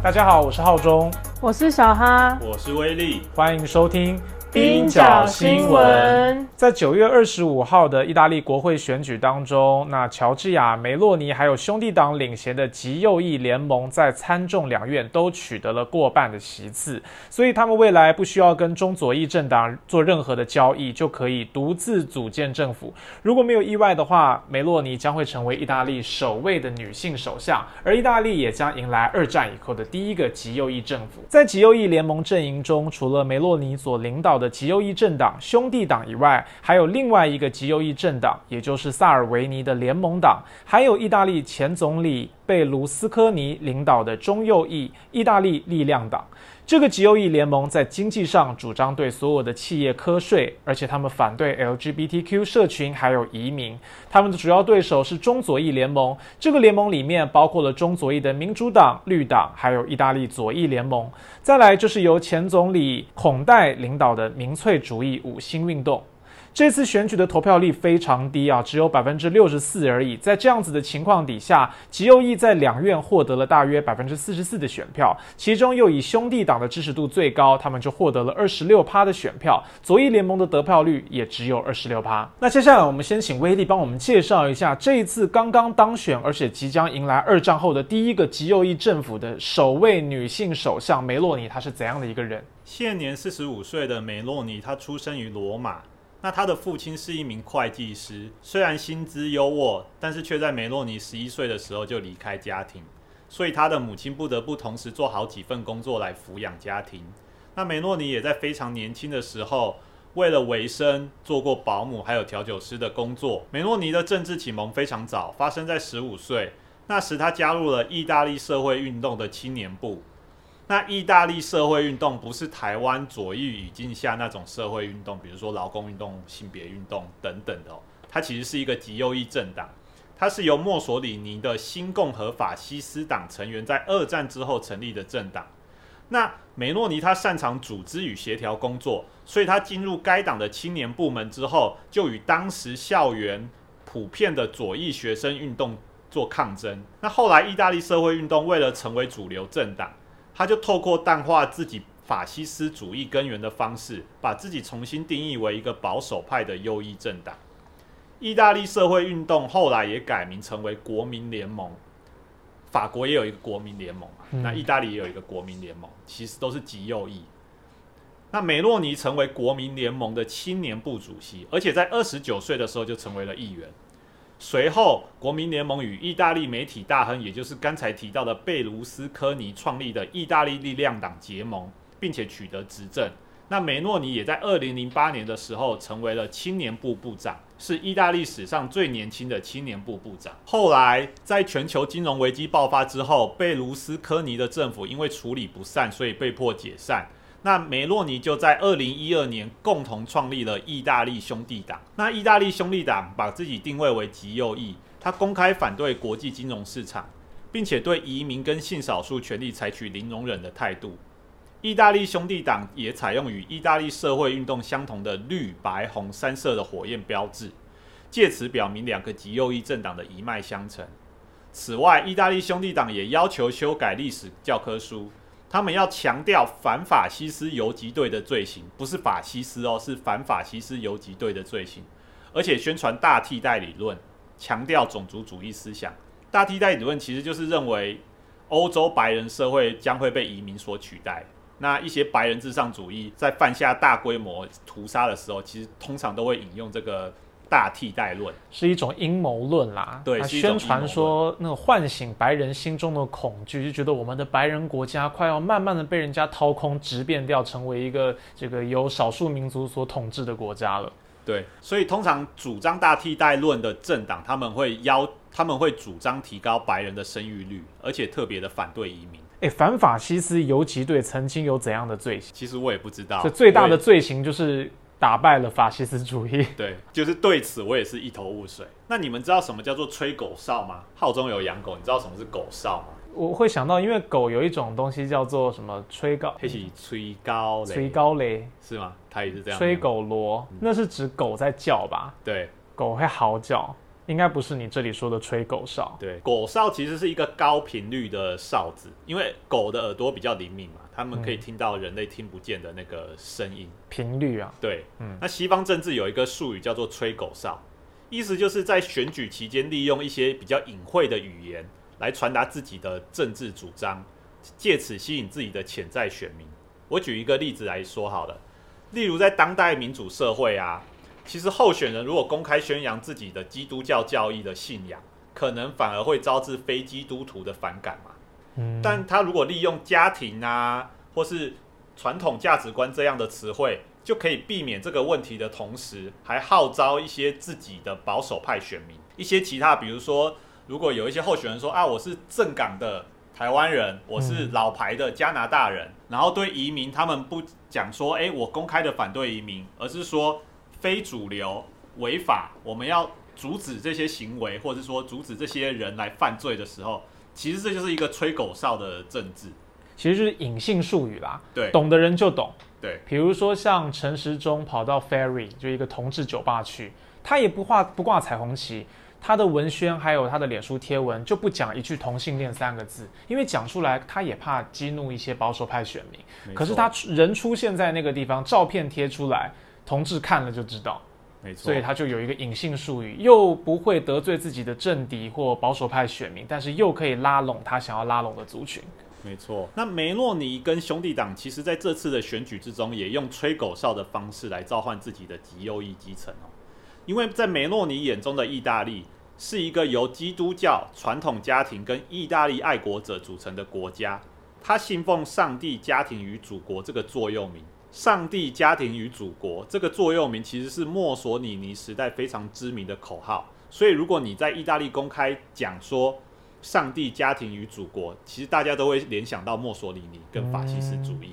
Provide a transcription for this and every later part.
大家好，我是浩中，我是小哈，我是威力，欢迎收听。冰角新闻，在九月二十五号的意大利国会选举当中，那乔治亚梅洛尼还有兄弟党领衔的极右翼联盟在参众两院都取得了过半的席次，所以他们未来不需要跟中左翼政党做任何的交易，就可以独自组建政府。如果没有意外的话，梅洛尼将会成为意大利首位的女性首相，而意大利也将迎来二战以后的第一个极右翼政府。在极右翼联盟阵营中，除了梅洛尼所领导的极右翼政党兄弟党以外，还有另外一个极右翼政党，也就是萨尔维尼的联盟党，还有意大利前总理贝卢斯科尼领导的中右翼意大利力量党。这个极右翼联盟在经济上主张对所有的企业课税，而且他们反对 LGBTQ 社群还有移民。他们的主要对手是中左翼联盟，这个联盟里面包括了中左翼的民主党、绿党，还有意大利左翼联盟。再来就是由前总理孔代领导的民粹主义五星运动。这次选举的投票率非常低啊，只有百分之六十四而已。在这样子的情况底下，极右翼在两院获得了大约百分之四十四的选票，其中又以兄弟党的支持度最高，他们就获得了二十六趴的选票。左翼联盟的得票率也只有二十六趴。那接下来我们先请威力帮我们介绍一下这一次刚刚当选，而且即将迎来二战后的第一个极右翼政府的首位女性首相梅洛尼，她是怎样的一个人？现年四十五岁的梅洛尼，她出生于罗马。那他的父亲是一名会计师，虽然薪资优渥，但是却在梅洛尼十一岁的时候就离开家庭，所以他的母亲不得不同时做好几份工作来抚养家庭。那梅洛尼也在非常年轻的时候，为了维生做过保姆还有调酒师的工作。梅洛尼的政治启蒙非常早，发生在十五岁，那时他加入了意大利社会运动的青年部。那意大利社会运动不是台湾左翼语境下那种社会运动，比如说劳工运动、性别运动等等的哦，它其实是一个极右翼政党，它是由墨索里尼的新共和法西斯党成员在二战之后成立的政党。那梅诺尼他擅长组织与协调工作，所以他进入该党的青年部门之后，就与当时校园普遍的左翼学生运动做抗争。那后来意大利社会运动为了成为主流政党。他就透过淡化自己法西斯主义根源的方式，把自己重新定义为一个保守派的右翼政党。意大利社会运动后来也改名成为国民联盟，法国也有一个国民联盟那意大利也有一个国民联盟，其实都是极右翼。那梅洛尼成为国民联盟的青年部主席，而且在二十九岁的时候就成为了议员。随后，国民联盟与意大利媒体大亨，也就是刚才提到的贝卢斯科尼创立的意大利力量党结盟，并且取得执政。那梅诺尼也在二零零八年的时候成为了青年部部长，是意大利史上最年轻的青年部部长。后来，在全球金融危机爆发之后，贝卢斯科尼的政府因为处理不善，所以被迫解散。那梅洛尼就在二零一二年共同创立了意大利兄弟党。那意大利兄弟党把自己定位为极右翼，他公开反对国际金融市场，并且对移民跟性少数权利采取零容忍的态度。意大利兄弟党也采用与意大利社会运动相同的绿白红三色的火焰标志，借此表明两个极右翼政党的一脉相承。此外，意大利兄弟党也要求修改历史教科书。他们要强调反法西斯游击队的罪行，不是法西斯哦，是反法西斯游击队的罪行，而且宣传大替代理论，强调种族主义思想。大替代理论其实就是认为欧洲白人社会将会被移民所取代。那一些白人至上主义在犯下大规模屠杀的时候，其实通常都会引用这个。大替代论是一种阴谋论啦，对，宣传说那个唤醒白人心中的恐惧，就觉得我们的白人国家快要慢慢的被人家掏空，直变掉，成为一个这个由少数民族所统治的国家了。对，所以通常主张大替代论的政党，他们会邀，他们会主张提高白人的生育率，而且特别的反对移民。哎，反法西斯游击队曾经有怎样的罪行？其实我也不知道。这最大的罪行就是。打败了法西斯主义，对，就是对此我也是一头雾水。那你们知道什么叫做吹狗哨吗？号中有养狗，你知道什么是狗哨吗？我会想到，因为狗有一种东西叫做什么吹高，它是吹高雷，吹高雷是吗？它也是这样，吹狗锣，那是指狗在叫吧？对，狗会嚎叫。应该不是你这里说的吹狗哨。对，狗哨其实是一个高频率的哨子，因为狗的耳朵比较灵敏嘛，它们可以听到人类听不见的那个声音。频率啊，对，嗯那西方政治有一个术语叫做吹狗哨，意思就是在选举期间利用一些比较隐晦的语言来传达自己的政治主张，借此吸引自己的潜在选民。我举一个例子来说好了，例如在当代民主社会啊，其实候选人如果公开宣扬自己的基督教教义的信仰，可能反而会招致非基督徒的反感嘛。嗯，但他如果利用家庭啊，或是传统价值观这样的词汇，就可以避免这个问题的同时，还号召一些自己的保守派选民，一些其他，比如说，如果有一些候选人说啊，我是正港的台湾人，我是老牌的加拿大人，然后对移民，他们不讲说，哎，我公开的反对移民，而是说非主流违法，我们要阻止这些行为，或者说阻止这些人来犯罪的时候。其实这就是一个吹狗哨的政治，其实就是隐性术语啦，对懂的人就懂。对比如说像陈时中跑到 Ferry 就一个同志酒吧去，他也不画不挂彩虹旗，他的文宣还有他的脸书贴文就不讲一句同性恋三个字，因为讲出来他也怕激怒一些保守派选民。可是他出人出现在那个地方，照片贴出来，同志看了就知道，没错，所以他就有一个隐性术语，又不会得罪自己的政敌或保守派选民，但是又可以拉拢他想要拉拢的族群。没错。那梅洛尼跟兄弟党其实在这次的选举之中，也用吹狗哨的方式来召唤自己的极右翼基层哦。因为在梅洛尼眼中的意大利是一个由基督教传统家庭跟意大利爱国者组成的国家，他信奉上帝、家庭与祖国这个座右铭。上帝、家庭与祖国这个座右铭其实是墨索里尼时代非常知名的口号，所以如果你在意大利公开讲说上帝、家庭与祖国，其实大家都会联想到墨索里尼跟法西斯主义。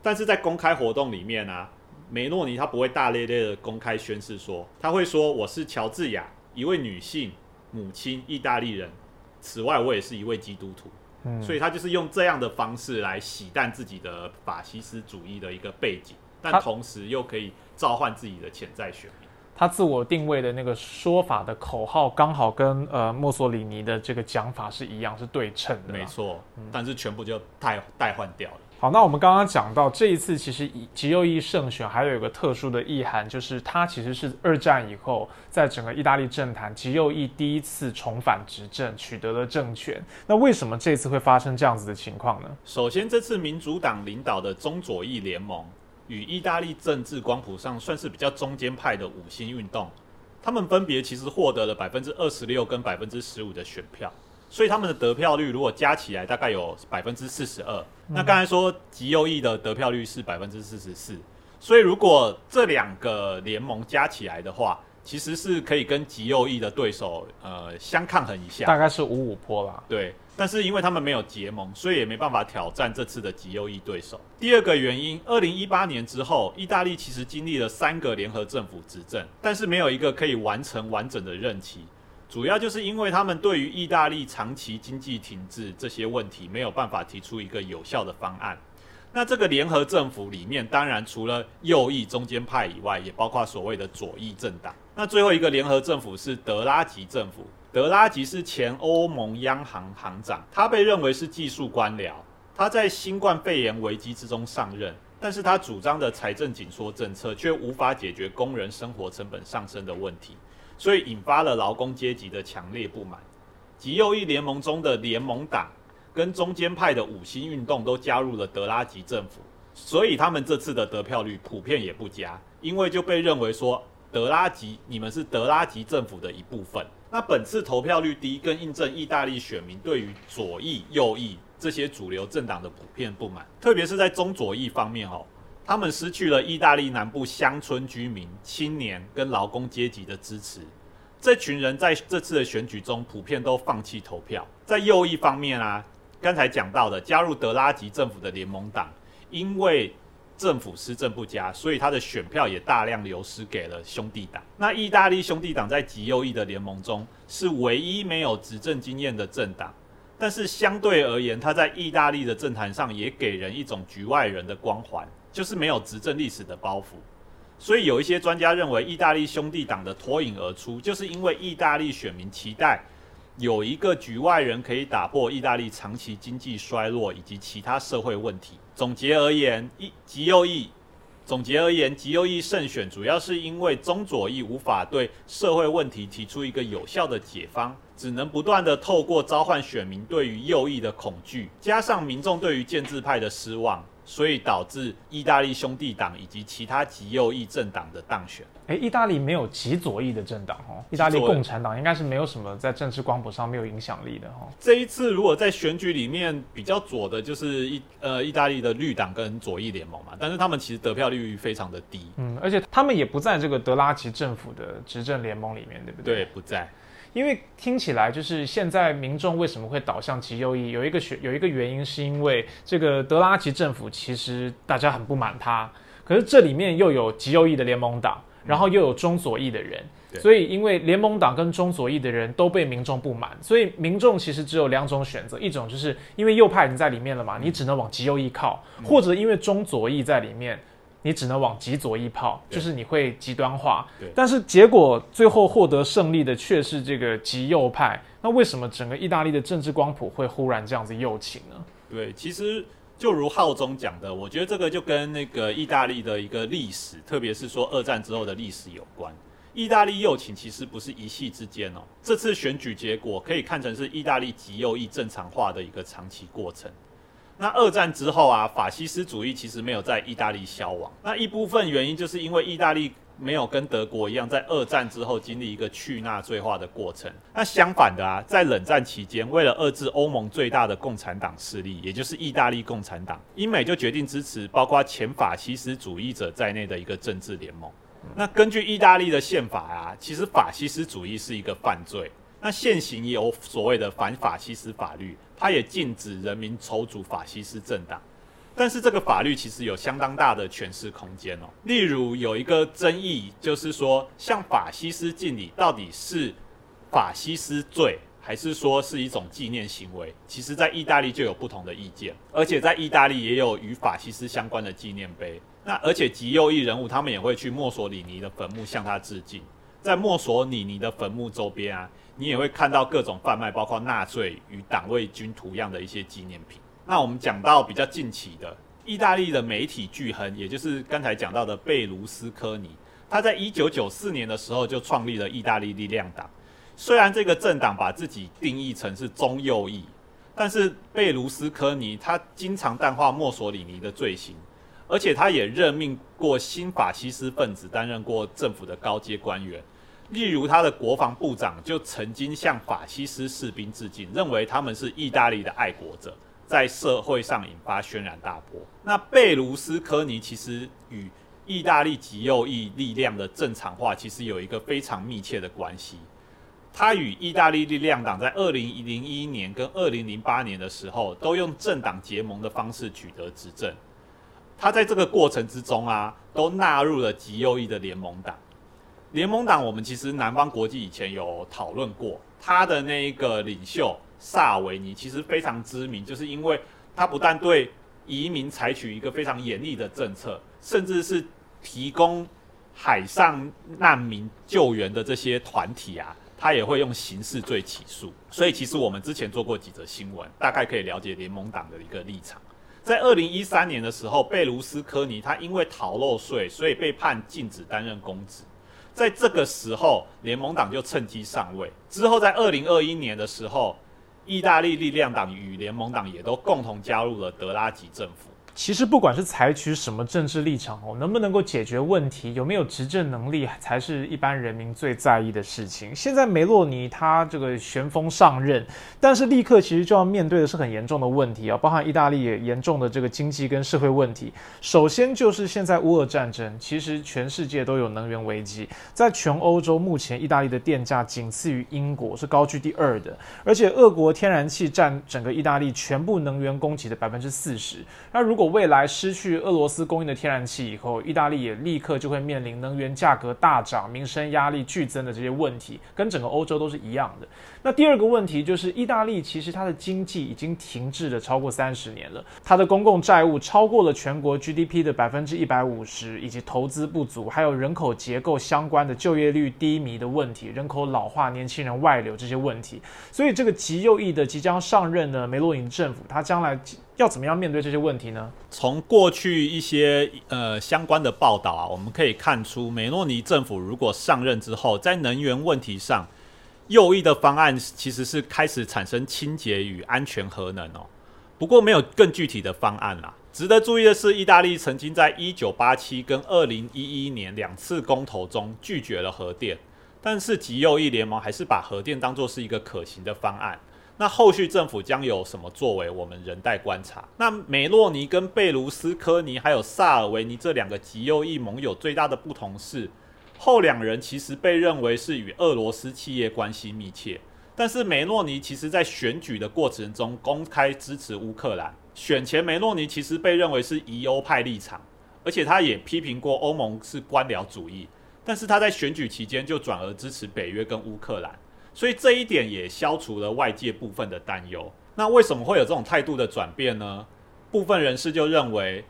但是在公开活动里面啊，梅诺尼他不会大咧咧的公开宣誓说，他会说我是乔治亚，一位女性母亲，意大利人。此外，我也是一位基督徒。嗯，所以他就是用这样的方式来洗淡自己的法西斯主义的一个背景，但同时又可以召唤自己的潜在选民。他自我定位的那个说法的口号，刚好跟呃墨索里尼的这个讲法是一样，是对称的。没错，但是全部就代代换掉了。好，那我们刚刚讲到这一次，其实以极右翼胜选还有一个特殊的意涵，就是它其实是二战以后在整个意大利政坛极右翼第一次重返执政，取得了政权。那为什么这次会发生这样子的情况呢？首先，这次民主党领导的中左翼联盟与意大利政治光谱上算是比较中间派的五星运动，他们分别其实获得了百分之二十六跟百分之十五的选票，所以他们的得票率如果加起来大概有百分之四十二。那刚才说极右翼的得票率是百分之四十四，所以如果这两个联盟加起来的话，其实是可以跟极右翼的对手呃相抗衡一下。大概是五五坡啦。对，但是因为他们没有结盟，所以也没办法挑战这次的极右翼对手。第二个原因，二零一八年之后，意大利其实经历了三个联合政府执政，但是没有一个可以完成完整的任期。主要就是因为他们对于意大利长期经济停滞这些问题没有办法提出一个有效的方案。那这个联合政府里面，当然除了右翼中间派以外，也包括所谓的左翼政党。那最后一个联合政府是德拉吉政府，德拉吉是前欧盟央行行长，他被认为是技术官僚。他在新冠肺炎危机之中上任，但是他主张的财政紧缩政策却无法解决工人生活成本上升的问题，所以引发了劳工阶级的强烈不满。极右翼联盟中的联盟党跟中间派的五星运动都加入了德拉吉政府，所以他们这次的得票率普遍也不佳，因为就被认为说德拉吉你们是德拉吉政府的一部分。那本次投票率低，更印证意大利选民对于左翼、右翼这些主流政党的普遍不满，特别是在中左翼方面哦，他们失去了意大利南部乡村居民、青年跟劳工阶级的支持。这群人在这次的选举中普遍都放弃投票。在右翼方面啊，刚才讲到的加入德拉吉政府的联盟党，因为政府施政不佳，所以他的选票也大量流失给了兄弟党。那意大利兄弟党在极右翼的联盟中是唯一没有执政经验的政党，但是相对而言，他在意大利的政坛上也给人一种局外人的光环，就是没有执政历史的包袱。所以有一些专家认为，意大利兄弟党的脱颖而出，就是因为意大利选民期待有一个局外人可以打破意大利长期经济衰落以及其他社会问题。总结而言，一极右翼。总结而言，极右翼胜选主要是因为中左翼无法对社会问题提出一个有效的解方，只能不断的透过召唤选民对于右翼的恐惧，加上民众对于建制派的失望。所以导致意大利兄弟党以及其他极右翼政党的当选。哎，意大利没有极左翼的政党哦，意大利共产党应该是没有什么在政治光谱上没有影响力的哦。这一次如果在选举里面比较左的，就是意呃意大利的绿党跟左翼联盟嘛，但是他们其实得票率非常的低。嗯，而且他们也不在这个德拉吉政府的执政联盟里面，对不对？对，不在。因为听起来就是现在民众为什么会倒向极右翼，有一个学有一个原因，是因为这个德拉吉政府其实大家很不满他，可是这里面又有极右翼的联盟党，然后又有中左翼的人，所以因为联盟党跟中左翼的人都被民众不满，所以民众其实只有两种选择，一种就是因为右派已经在里面了嘛，你只能往极右翼靠，或者因为中左翼在里面。你只能往极左一跑，就是你会极端化。对，但是结果最后获得胜利的却是这个极右派。那为什么整个意大利的政治光谱会忽然这样子右倾呢？对，其实就如浩中讲的，我觉得这个就跟那个意大利的一个历史，特别是说二战之后的历史有关。意大利右倾其实不是一夕之间哦，这次选举结果可以看成是意大利极右翼正常化的一个长期过程。那二战之后啊，法西斯主义其实没有在意大利消亡。那一部分原因就是因为意大利没有跟德国一样，在二战之后经历一个去纳粹化的过程。那相反的啊，在冷战期间，为了遏制欧盟最大的共产党势力，也就是意大利共产党，英美就决定支持包括前法西斯主义者在内的一个政治联盟。那根据意大利的宪法啊，其实法西斯主义是一个犯罪。那现行也有所谓的反法西斯法律。它也禁止人民筹组法西斯政党，但是这个法律其实有相当大的诠释空间哦。例如有一个争议，就是说向法西斯敬礼到底是法西斯罪，还是说是一种纪念行为？其实，在意大利就有不同的意见，而且在意大利也有与法西斯相关的纪念碑。那而且极右翼人物他们也会去墨索里尼的坟墓向他致敬，在墨索里尼的坟墓周边啊。你也会看到各种贩卖，包括纳粹与党卫军图样的一些纪念品。那我们讲到比较近期的，意大利的媒体巨亨，也就是刚才讲到的贝卢斯科尼，他在一九九四年的时候就创立了意大利力量党。虽然这个政党把自己定义成是中右翼，但是贝卢斯科尼他经常淡化墨索里尼的罪行，而且他也任命过新法西斯分子担任过政府的高阶官员。例如，他的国防部长就曾经向法西斯士兵致敬，认为他们是意大利的爱国者，在社会上引发轩然大波。那贝卢斯科尼其实与意大利极右翼力量的正常化其实有一个非常密切的关系。他与意大利力量党在二零零一年跟二零零八年的时候，都用政党结盟的方式取得执政。他在这个过程之中啊，都纳入了极右翼的联盟党。联盟党，我们其实南方国际以前有讨论过，他的那一个领袖萨维尼其实非常知名，就是因为他不但对移民采取一个非常严厉的政策，甚至是提供海上难民救援的这些团体啊，他也会用刑事罪起诉。所以其实我们之前做过几则新闻，大概可以了解联盟党的一个立场。在二零一三年的时候，贝卢斯科尼他因为逃漏税，所以被判禁止担任公职。在这个时候，联盟党就趁机上位。之后，在二零二一年的时候，意大利力量党与联盟党也都共同加入了德拉吉政府。其实不管是采取什么政治立场哦，能不能够解决问题，有没有执政能力，才是一般人民最在意的事情。现在梅洛尼他这个旋风上任，但是立刻其实就要面对的是很严重的问题啊，包含意大利也严重的这个经济跟社会问题。首先就是现在乌俄战争，其实全世界都有能源危机，在全欧洲目前意大利的电价仅次于英国，是高居第二的，而且俄国天然气占整个意大利全部能源供给的百分之四十。那如果未来失去俄罗斯供应的天然气以后，意大利也立刻就会面临能源价格大涨、民生压力剧增的这些问题，跟整个欧洲都是一样的。那第二个问题就是，意大利其实它的经济已经停滞了超过三十年了，它的公共债务超过了全国 GDP 的百分之一百五十，以及投资不足，还有人口结构相关的就业率低迷的问题，人口老化、年轻人外流这些问题。所以，这个极右翼的即将上任的梅洛尼政府，他将来要怎么样面对这些问题呢？从过去一些呃相关的报道啊，我们可以看出，梅诺尼政府如果上任之后，在能源问题上，右翼的方案其实是开始产生清洁与安全核能哦。不过没有更具体的方案啦。值得注意的是，意大利曾经在一九八七跟二零一一年两次公投中拒绝了核电，但是极右翼联盟还是把核电当作是一个可行的方案。那后续政府将有什么作为，我们仍待观察。那梅洛尼跟贝卢斯科尼还有萨尔维尼这两个极右翼盟友最大的不同是。后两人其实被认为是与俄罗斯企业关系密切，但是梅洛尼其实在选举的过程中公开支持乌克兰。选前梅洛尼其实被认为是疑欧派立场，而且他也批评过欧盟是官僚主义。但是他在选举期间就转而支持北约跟乌克兰，所以这一点也消除了外界部分的担忧。那为什么会有这种态度的转变呢？部分人士就认为。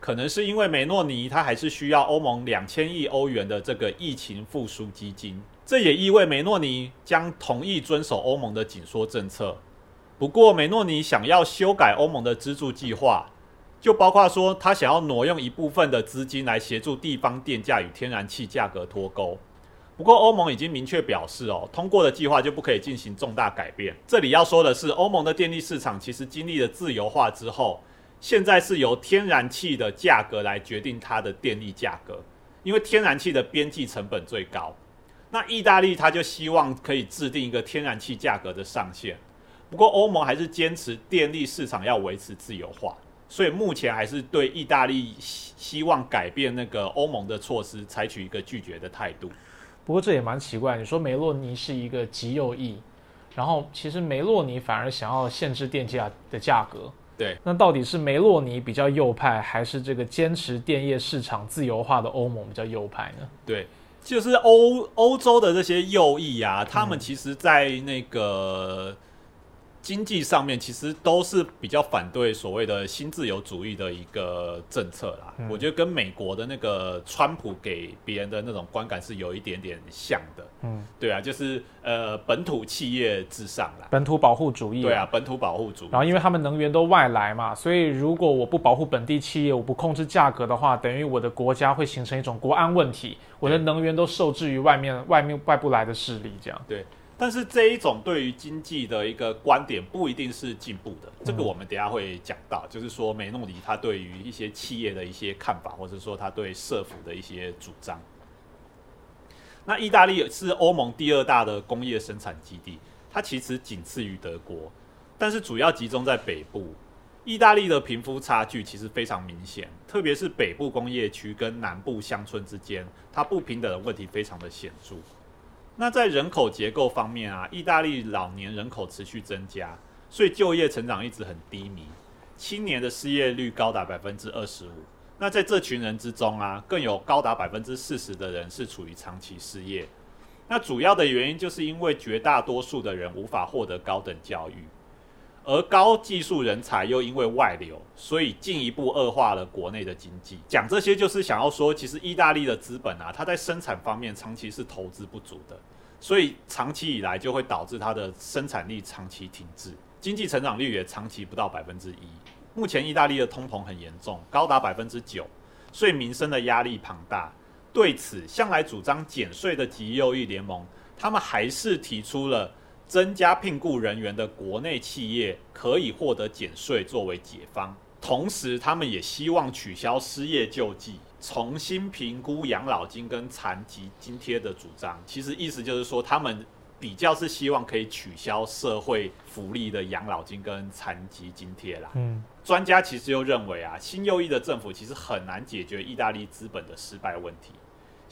可能是因为梅诺尼他还是需要欧盟两千亿欧元的这个疫情复苏基金，这也意味梅诺尼将同意遵守欧盟的紧缩政策。不过，梅诺尼想要修改欧盟的资助计划，就包括说他想要挪用一部分的资金来协助地方电价与天然气价格脱钩。不过，欧盟已经明确表示哦，通过的计划就不可以进行重大改变。这里要说的是，欧盟的电力市场其实经历了自由化之后。现在是由天然气的价格来决定它的电力价格，因为天然气的边际成本最高。那意大利他就希望可以制定一个天然气价格的上限，不过欧盟还是坚持电力市场要维持自由化，所以目前还是对意大利希希望改变那个欧盟的措施采取一个拒绝的态度。不过这也蛮奇怪，你说梅洛尼是一个极右翼，然后其实梅洛尼反而想要限制电价的价格。对，那到底是梅洛尼比较右派，还是这个坚持电业市场自由化的欧盟比较右派呢？对，就是欧欧洲的这些右翼啊，他们其实，在那个。经济上面其实都是比较反对所谓的新自由主义的一个政策啦。我觉得跟美国的那个川普给别人的那种观感是有一点点像的。嗯，对啊，就是呃本土企业至上啦，本土保护主义。对啊，本土保护主义。然后因为他们能源都外来嘛，所以如果我不保护本地企业，我不控制价格的话，等于我的国家会形成一种国安问题，我的能源都受制于外面外面外部来的势力，这样。对。但是这一种对于经济的一个观点不一定是进步的，这个我们等下会讲到，就是说梅诺里他对于一些企业的一些看法，或者说他对社府的一些主张。那意大利是欧盟第二大的工业生产基地，它其实仅次于德国，但是主要集中在北部。意大利的贫富差距其实非常明显，特别是北部工业区跟南部乡村之间，它不平等的问题非常的显著。那在人口结构方面啊，意大利老年人口持续增加，所以就业成长一直很低迷，青年的失业率高达百分之二十五。那在这群人之中啊，更有高达百分之四十的人是处于长期失业。那主要的原因就是因为绝大多数的人无法获得高等教育，而高技术人才又因为外流，所以进一步恶化了国内的经济。讲这些就是想要说，其实意大利的资本啊，它在生产方面长期是投资不足的。所以长期以来就会导致它的生产力长期停滞，经济成长率也长期不到百分之一。目前意大利的通膨很严重，高达百分之九，所以民生的压力庞大。对此，向来主张减税的极右翼联盟，他们还是提出了增加聘雇人员的国内企业可以获得减税作为解方，同时他们也希望取消失业救济。重新评估养老金跟残疾津贴的主张，其实意思就是说，他们比较是希望可以取消社会福利的养老金跟残疾津贴啦。嗯，专家其实又认为啊，新右翼的政府其实很难解决意大利资本的失败问题。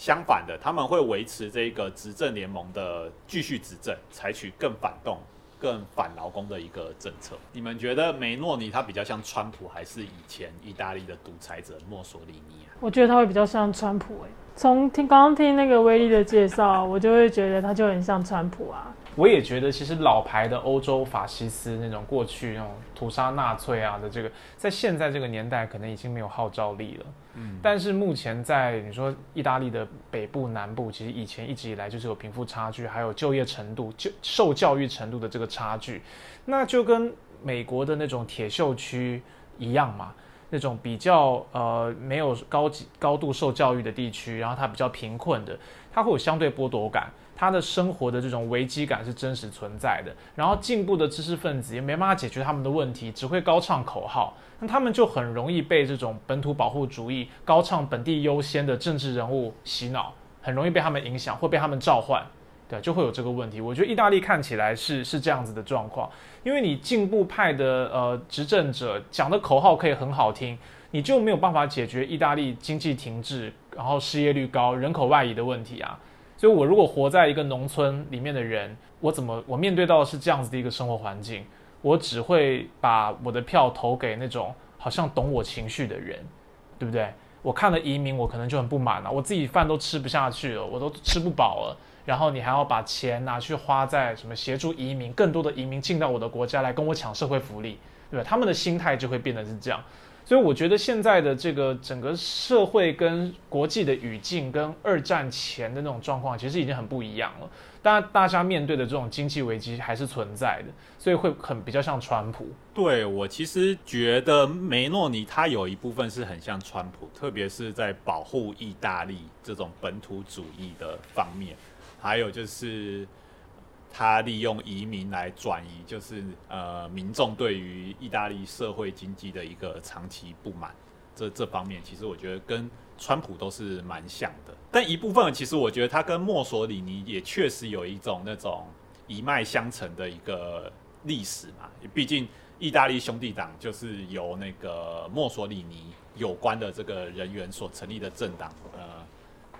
相反的，他们会维持这个执政联盟的继续执政，采取更反动、更反劳工的一个政策。你们觉得梅诺尼他比较像川普，还是以前意大利的独裁者墨索里尼啊？我觉得他会比较像川普哎。从听刚刚听那个威利的介绍，我就会觉得他就很像川普啊。我也觉得，其实老牌的欧洲法西斯那种过去那种屠杀纳粹啊的这个，在现在这个年代可能已经没有号召力了。嗯，但是目前在你说意大利的北部、南部，其实以前一直以来就是有贫富差距，还有就业程度、就受教育程度的这个差距，那就跟美国的那种铁锈区一样嘛。那种比较呃没有高级高度受教育的地区，然后它比较贫困的，它会有相对剥夺感。他的生活的这种危机感是真实存在的，然后进步的知识分子也没办法解决他们的问题，只会高唱口号，那他们就很容易被这种本土保护主义、高唱本地优先的政治人物洗脑，很容易被他们影响，会被他们召唤，对，就会有这个问题。我觉得意大利看起来是是这样子的状况，因为你进步派的呃执政者讲的口号可以很好听，你就没有办法解决意大利经济停滞，然后失业率高、人口外移的问题啊。所以，我如果活在一个农村里面的人，我怎么我面对到的是这样子的一个生活环境？我只会把我的票投给那种好像懂我情绪的人，对不对？我看了移民，我可能就很不满了，我自己饭都吃不下去了，我都吃不饱了，然后你还要把钱拿去花在什么协助移民，更多的移民进到我的国家来跟我抢社会福利，对吧？他们的心态就会变得是这样。所以我觉得现在的这个整个社会跟国际的语境跟二战前的那种状况，其实已经很不一样了。当然，大家面对的这种经济危机还是存在的，所以会很比较像川普。对我其实觉得梅诺尼他有一部分是很像川普，特别是在保护意大利这种本土主义的方面，还有就是。他利用移民来转移，就是呃民众对于意大利社会经济的一个长期不满，这这方面其实我觉得跟川普都是蛮像的。但一部分其实我觉得他跟墨索里尼也确实有一种那种一脉相承的一个历史嘛。毕竟意大利兄弟党就是由那个墨索里尼有关的这个人员所成立的政党呃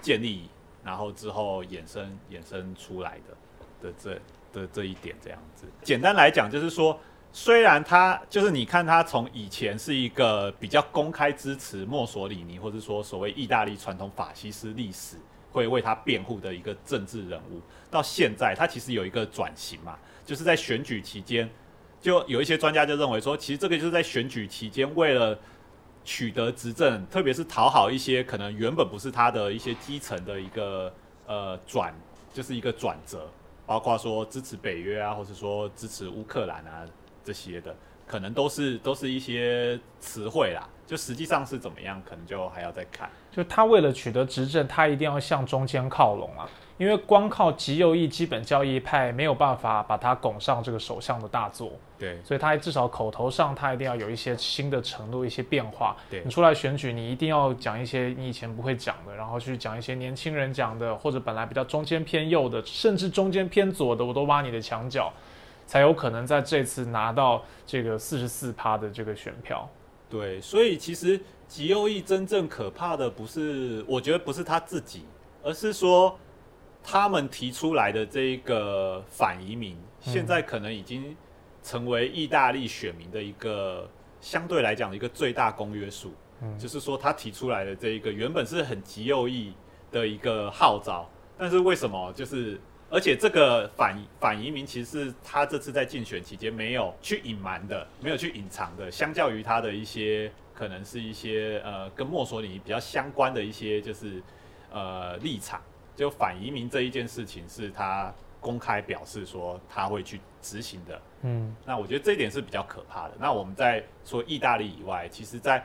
建立，然后之后衍生衍生出来的。的这的这一点这样子，简单来讲就是说，虽然他就是你看他从以前是一个比较公开支持墨索里尼，或者说所谓意大利传统法西斯历史会为他辩护的一个政治人物，到现在他其实有一个转型嘛，就是在选举期间，就有一些专家就认为说，其实这个就是在选举期间为了取得执政，特别是讨好一些可能原本不是他的一些基层的一个呃转，就是一个转折。包括说支持北约啊，或者说支持乌克兰啊这些的，可能都是都是一些词汇啦。就实际上是怎么样，可能就还要再看。就他为了取得执政，他一定要向中间靠拢啊。因为光靠极右翼基本教义派没有办法把他拱上这个首相的大座。对，所以他至少口头上他一定要有一些新的程度、一些变化。对你出来选举，你一定要讲一些你以前不会讲的，然后去讲一些年轻人讲的，或者本来比较中间偏右的，甚至中间偏左的，我都挖你的墙角，才有可能在这次拿到这个四十四趴的这个选票。对，所以其实极右翼真正可怕的不是，我觉得不是他自己，而是说。他们提出来的这一个反移民，现在可能已经成为意大利选民的一个相对来讲的一个最大公约数。嗯，就是说他提出来的这一个原本是很极右翼的一个号召，但是为什么就是而且这个反反移民其实是他这次在竞选期间没有去隐瞒的，没有去隐藏的，相较于他的一些可能是一些呃跟墨索里尼比较相关的一些就是呃立场。就反移民这一件事情是他公开表示说他会去执行的，嗯，那我觉得这一点是比较可怕的。那我们在说意大利以外，其实在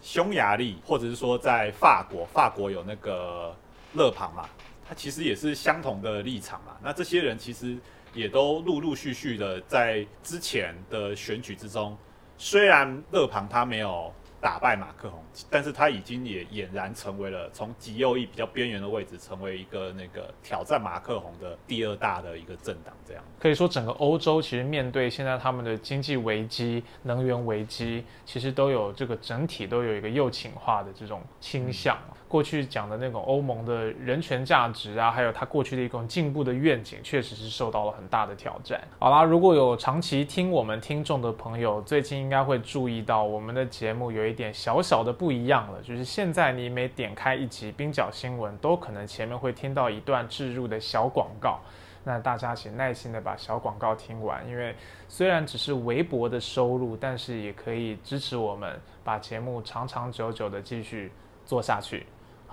匈牙利或者是说在法国，法国有那个勒庞嘛，他其实也是相同的立场嘛。那这些人其实也都陆陆续续的在之前的选举之中，虽然勒庞他没有。打败马克宏，但是他已经也俨然成为了从极右翼比较边缘的位置，成为一个那个挑战马克宏的第二大的一个政党。这样可以说，整个欧洲其实面对现在他们的经济危机、能源危机，其实都有这个整体都有一个右倾化的这种倾向。过去讲的那种欧盟的人权价值啊，还有它过去的一种进步的愿景，确实是受到了很大的挑战。好啦，如果有长期听我们听众的朋友，最近应该会注意到我们的节目有一点小小的不一样了，就是现在你每点开一集冰角新闻，都可能前面会听到一段置入的小广告。那大家请耐心的把小广告听完，因为虽然只是微薄的收入，但是也可以支持我们把节目长长久久的继续做下去。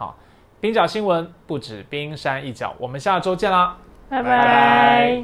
好，冰角新闻不止冰山一角，我们下周见啦，拜拜拜拜。